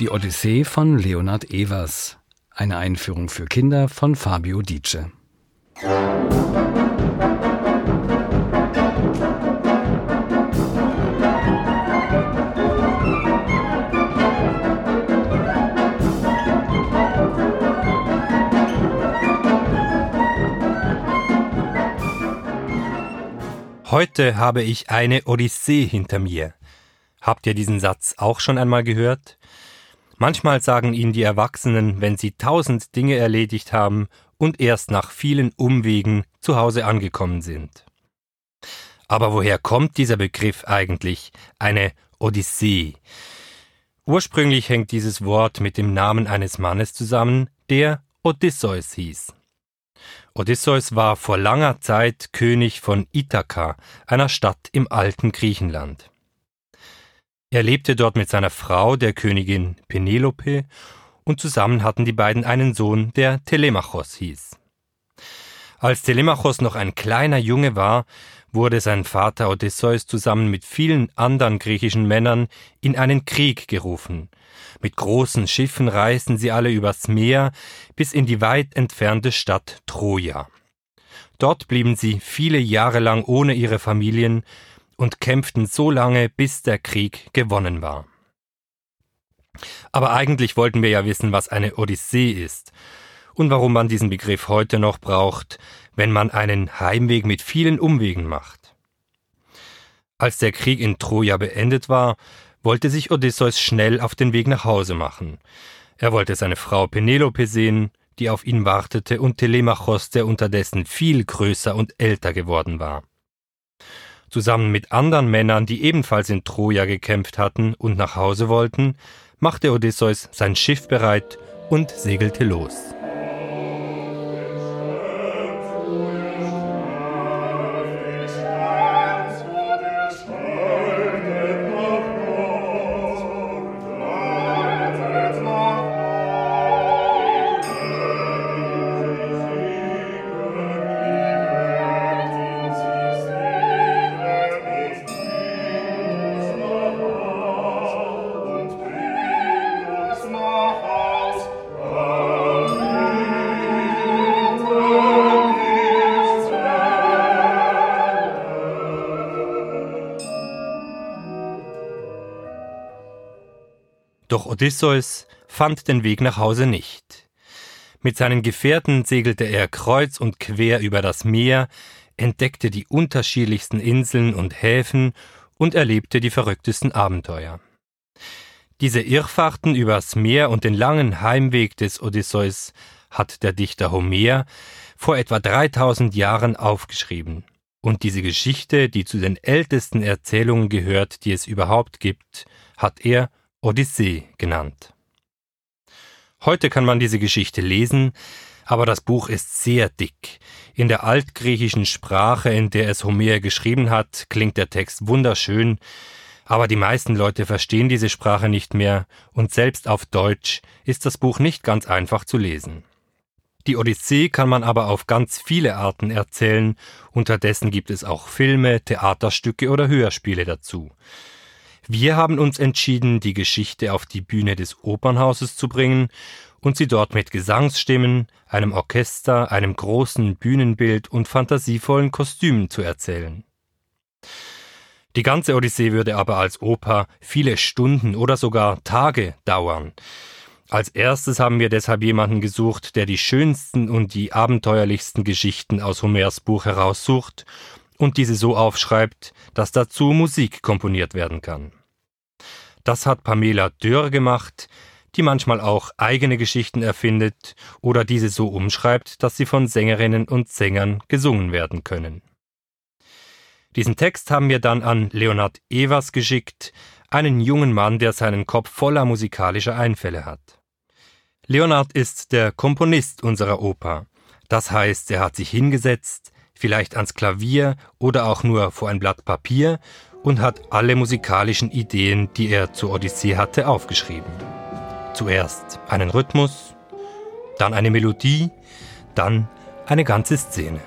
Die Odyssee von Leonard Evers. Eine Einführung für Kinder von Fabio Dice. Heute habe ich eine Odyssee hinter mir. Habt ihr diesen Satz auch schon einmal gehört? Manchmal sagen ihn die Erwachsenen, wenn sie tausend Dinge erledigt haben und erst nach vielen Umwegen zu Hause angekommen sind. Aber woher kommt dieser Begriff eigentlich, eine Odyssee? Ursprünglich hängt dieses Wort mit dem Namen eines Mannes zusammen, der Odysseus hieß. Odysseus war vor langer Zeit König von Ithaka, einer Stadt im alten Griechenland. Er lebte dort mit seiner Frau, der Königin Penelope, und zusammen hatten die beiden einen Sohn, der Telemachos hieß. Als Telemachos noch ein kleiner Junge war, wurde sein Vater Odysseus zusammen mit vielen anderen griechischen Männern in einen Krieg gerufen, mit großen Schiffen reisten sie alle übers Meer bis in die weit entfernte Stadt Troja. Dort blieben sie viele Jahre lang ohne ihre Familien und kämpften so lange, bis der Krieg gewonnen war. Aber eigentlich wollten wir ja wissen, was eine Odyssee ist und warum man diesen Begriff heute noch braucht, wenn man einen Heimweg mit vielen Umwegen macht. Als der Krieg in Troja beendet war, wollte sich Odysseus schnell auf den Weg nach Hause machen. Er wollte seine Frau Penelope sehen, die auf ihn wartete, und Telemachos, der unterdessen viel größer und älter geworden war. Zusammen mit anderen Männern, die ebenfalls in Troja gekämpft hatten und nach Hause wollten, machte Odysseus sein Schiff bereit und segelte los. Doch Odysseus fand den Weg nach Hause nicht. Mit seinen Gefährten segelte er kreuz und quer über das Meer, entdeckte die unterschiedlichsten Inseln und Häfen und erlebte die verrücktesten Abenteuer. Diese Irrfahrten übers Meer und den langen Heimweg des Odysseus hat der Dichter Homer vor etwa 3000 Jahren aufgeschrieben. Und diese Geschichte, die zu den ältesten Erzählungen gehört, die es überhaupt gibt, hat er Odyssee genannt. Heute kann man diese Geschichte lesen, aber das Buch ist sehr dick. In der altgriechischen Sprache, in der es Homer geschrieben hat, klingt der Text wunderschön, aber die meisten Leute verstehen diese Sprache nicht mehr, und selbst auf Deutsch ist das Buch nicht ganz einfach zu lesen. Die Odyssee kann man aber auf ganz viele Arten erzählen, unterdessen gibt es auch Filme, Theaterstücke oder Hörspiele dazu. Wir haben uns entschieden, die Geschichte auf die Bühne des Opernhauses zu bringen und sie dort mit Gesangsstimmen, einem Orchester, einem großen Bühnenbild und fantasievollen Kostümen zu erzählen. Die ganze Odyssee würde aber als Oper viele Stunden oder sogar Tage dauern. Als erstes haben wir deshalb jemanden gesucht, der die schönsten und die abenteuerlichsten Geschichten aus Homers Buch heraussucht und diese so aufschreibt, dass dazu Musik komponiert werden kann. Das hat Pamela Dörr gemacht, die manchmal auch eigene Geschichten erfindet oder diese so umschreibt, dass sie von Sängerinnen und Sängern gesungen werden können. Diesen Text haben wir dann an Leonard Evers geschickt, einen jungen Mann, der seinen Kopf voller musikalischer Einfälle hat. Leonard ist der Komponist unserer Oper. Das heißt, er hat sich hingesetzt, vielleicht ans Klavier oder auch nur vor ein Blatt Papier und hat alle musikalischen Ideen, die er zur Odyssee hatte, aufgeschrieben. Zuerst einen Rhythmus, dann eine Melodie, dann eine ganze Szene.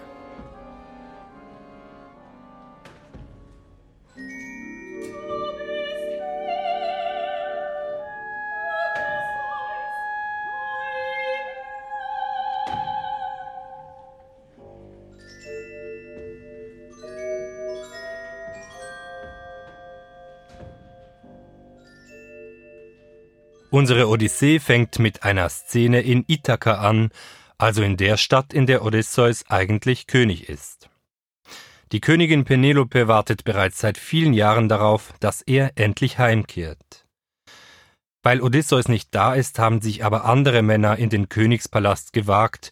Unsere Odyssee fängt mit einer Szene in Ithaka an, also in der Stadt, in der Odysseus eigentlich König ist. Die Königin Penelope wartet bereits seit vielen Jahren darauf, dass er endlich heimkehrt. Weil Odysseus nicht da ist, haben sich aber andere Männer in den Königspalast gewagt.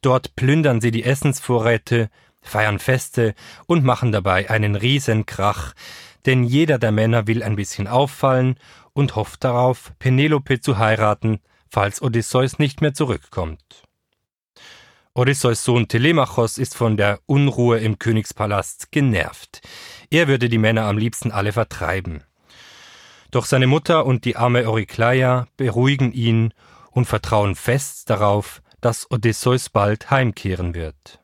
Dort plündern sie die Essensvorräte, feiern Feste und machen dabei einen Riesenkrach, denn jeder der Männer will ein bisschen auffallen und hofft darauf, Penelope zu heiraten, falls Odysseus nicht mehr zurückkommt. Odysseus Sohn Telemachos ist von der Unruhe im Königspalast genervt. Er würde die Männer am liebsten alle vertreiben. Doch seine Mutter und die arme Eurykleia beruhigen ihn und vertrauen fest darauf, dass Odysseus bald heimkehren wird.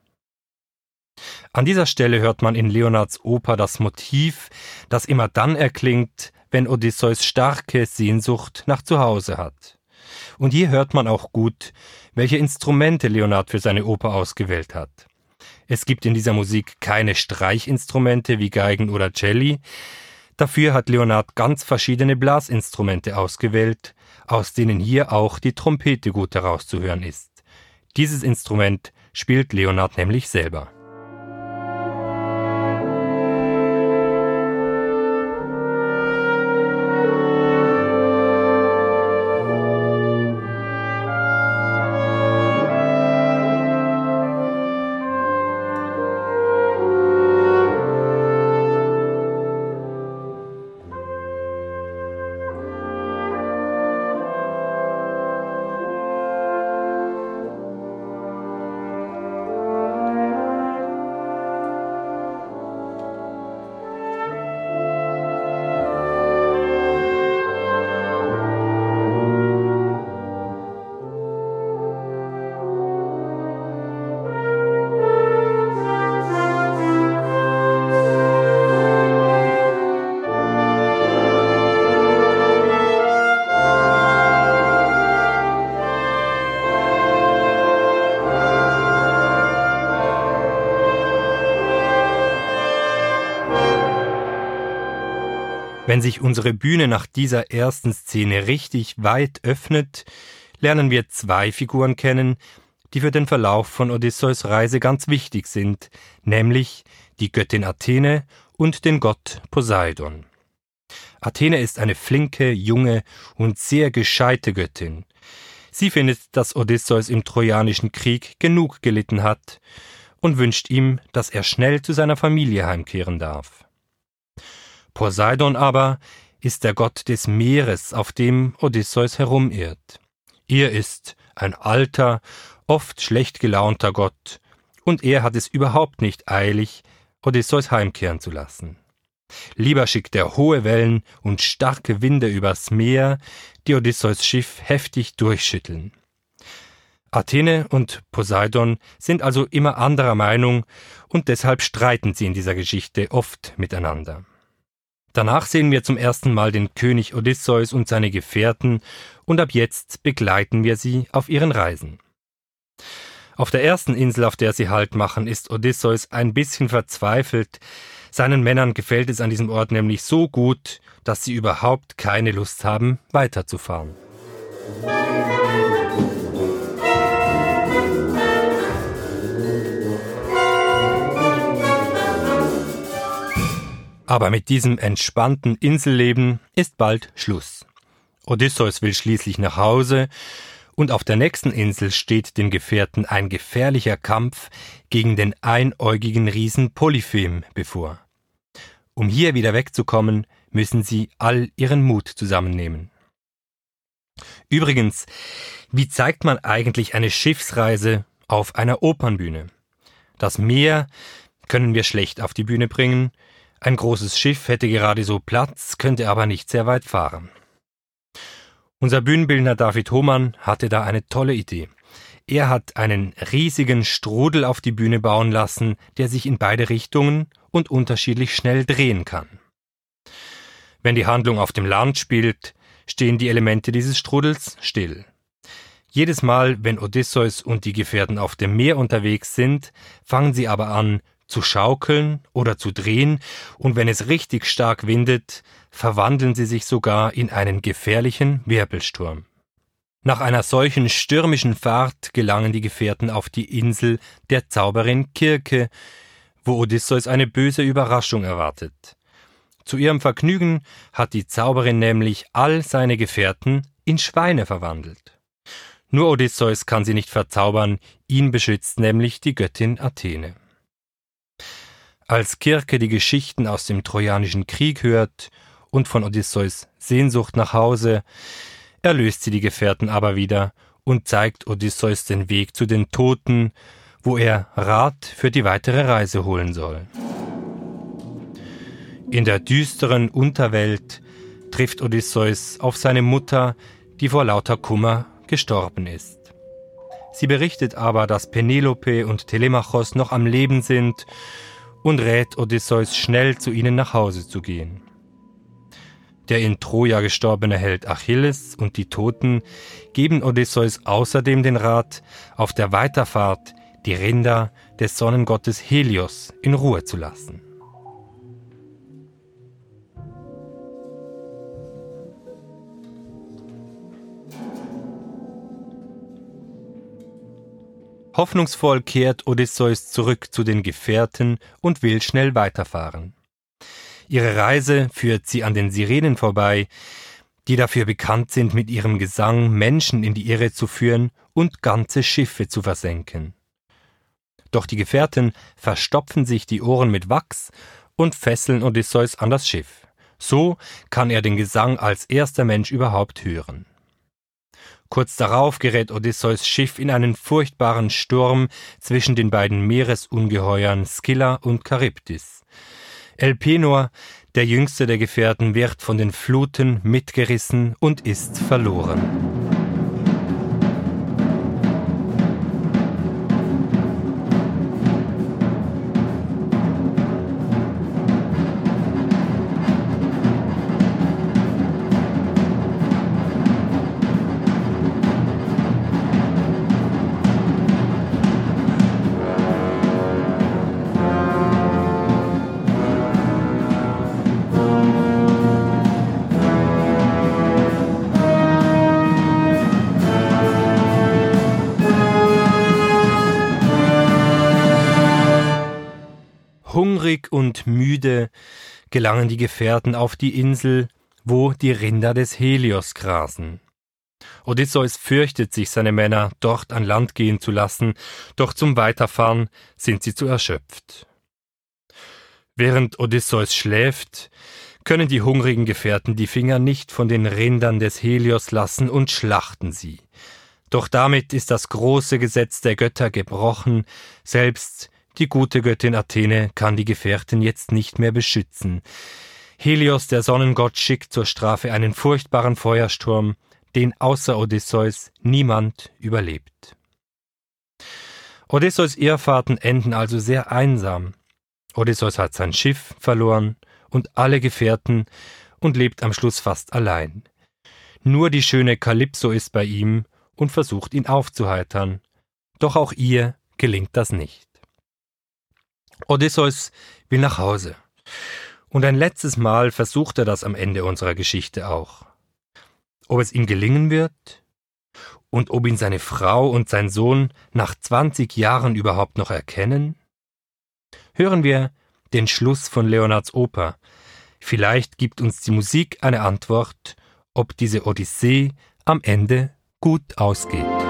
An dieser Stelle hört man in Leonards Oper das Motiv, das immer dann erklingt, wenn Odysseus starke Sehnsucht nach Zuhause hat. Und hier hört man auch gut, welche Instrumente Leonard für seine Oper ausgewählt hat. Es gibt in dieser Musik keine Streichinstrumente wie Geigen oder Celli, dafür hat Leonard ganz verschiedene Blasinstrumente ausgewählt, aus denen hier auch die Trompete gut herauszuhören ist. Dieses Instrument spielt Leonard nämlich selber. Wenn sich unsere Bühne nach dieser ersten Szene richtig weit öffnet, lernen wir zwei Figuren kennen, die für den Verlauf von Odysseus Reise ganz wichtig sind, nämlich die Göttin Athene und den Gott Poseidon. Athene ist eine flinke, junge und sehr gescheite Göttin. Sie findet, dass Odysseus im Trojanischen Krieg genug gelitten hat und wünscht ihm, dass er schnell zu seiner Familie heimkehren darf. Poseidon aber ist der Gott des Meeres, auf dem Odysseus herumirrt. Er ist ein alter, oft schlecht gelaunter Gott, und er hat es überhaupt nicht eilig, Odysseus heimkehren zu lassen. Lieber schickt er hohe Wellen und starke Winde übers Meer, die Odysseus Schiff heftig durchschütteln. Athene und Poseidon sind also immer anderer Meinung und deshalb streiten sie in dieser Geschichte oft miteinander. Danach sehen wir zum ersten Mal den König Odysseus und seine Gefährten, und ab jetzt begleiten wir sie auf ihren Reisen. Auf der ersten Insel, auf der sie Halt machen, ist Odysseus ein bisschen verzweifelt. Seinen Männern gefällt es an diesem Ort nämlich so gut, dass sie überhaupt keine Lust haben, weiterzufahren. Aber mit diesem entspannten Inselleben ist bald Schluss. Odysseus will schließlich nach Hause, und auf der nächsten Insel steht den Gefährten ein gefährlicher Kampf gegen den einäugigen Riesen Polyphem bevor. Um hier wieder wegzukommen, müssen sie all ihren Mut zusammennehmen. Übrigens, wie zeigt man eigentlich eine Schiffsreise auf einer Opernbühne? Das Meer können wir schlecht auf die Bühne bringen, ein großes Schiff hätte gerade so Platz, könnte aber nicht sehr weit fahren. Unser Bühnenbildner David Hohmann hatte da eine tolle Idee. Er hat einen riesigen Strudel auf die Bühne bauen lassen, der sich in beide Richtungen und unterschiedlich schnell drehen kann. Wenn die Handlung auf dem Land spielt, stehen die Elemente dieses Strudels still. Jedes Mal, wenn Odysseus und die Gefährten auf dem Meer unterwegs sind, fangen sie aber an, zu schaukeln oder zu drehen, und wenn es richtig stark windet, verwandeln sie sich sogar in einen gefährlichen Wirbelsturm. Nach einer solchen stürmischen Fahrt gelangen die Gefährten auf die Insel der Zauberin Kirke, wo Odysseus eine böse Überraschung erwartet. Zu ihrem Vergnügen hat die Zauberin nämlich all seine Gefährten in Schweine verwandelt. Nur Odysseus kann sie nicht verzaubern, ihn beschützt nämlich die Göttin Athene. Als Kirke die Geschichten aus dem Trojanischen Krieg hört und von Odysseus Sehnsucht nach Hause, erlöst sie die Gefährten aber wieder und zeigt Odysseus den Weg zu den Toten, wo er Rat für die weitere Reise holen soll. In der düsteren Unterwelt trifft Odysseus auf seine Mutter, die vor lauter Kummer gestorben ist. Sie berichtet aber, dass Penelope und Telemachos noch am Leben sind und rät Odysseus schnell zu ihnen nach Hause zu gehen. Der in Troja gestorbene Held Achilles und die Toten geben Odysseus außerdem den Rat, auf der Weiterfahrt die Rinder des Sonnengottes Helios in Ruhe zu lassen. Hoffnungsvoll kehrt Odysseus zurück zu den Gefährten und will schnell weiterfahren. Ihre Reise führt sie an den Sirenen vorbei, die dafür bekannt sind, mit ihrem Gesang Menschen in die Irre zu führen und ganze Schiffe zu versenken. Doch die Gefährten verstopfen sich die Ohren mit Wachs und fesseln Odysseus an das Schiff. So kann er den Gesang als erster Mensch überhaupt hören. Kurz darauf gerät Odysseus Schiff in einen furchtbaren Sturm zwischen den beiden Meeresungeheuern Scylla und Charybdis. Elpenor, der jüngste der Gefährten, wird von den Fluten mitgerissen und ist verloren. Hungrig und müde gelangen die Gefährten auf die Insel, wo die Rinder des Helios grasen. Odysseus fürchtet sich, seine Männer dort an Land gehen zu lassen, doch zum Weiterfahren sind sie zu erschöpft. Während Odysseus schläft, können die hungrigen Gefährten die Finger nicht von den Rindern des Helios lassen und schlachten sie. Doch damit ist das große Gesetz der Götter gebrochen, selbst die gute Göttin Athene kann die Gefährten jetzt nicht mehr beschützen. Helios, der Sonnengott, schickt zur Strafe einen furchtbaren Feuersturm, den außer Odysseus niemand überlebt. Odysseus Irrfahrten enden also sehr einsam. Odysseus hat sein Schiff verloren und alle Gefährten und lebt am Schluss fast allein. Nur die schöne Kalypso ist bei ihm und versucht ihn aufzuheitern. Doch auch ihr gelingt das nicht. Odysseus will nach Hause. Und ein letztes Mal versucht er das am Ende unserer Geschichte auch. Ob es ihm gelingen wird und ob ihn seine Frau und sein Sohn nach 20 Jahren überhaupt noch erkennen? Hören wir den Schluss von Leonards Oper. Vielleicht gibt uns die Musik eine Antwort, ob diese Odyssee am Ende gut ausgeht.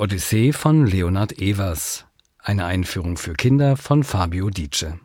Odyssee von Leonhard Evers. Eine Einführung für Kinder von Fabio Dietsche.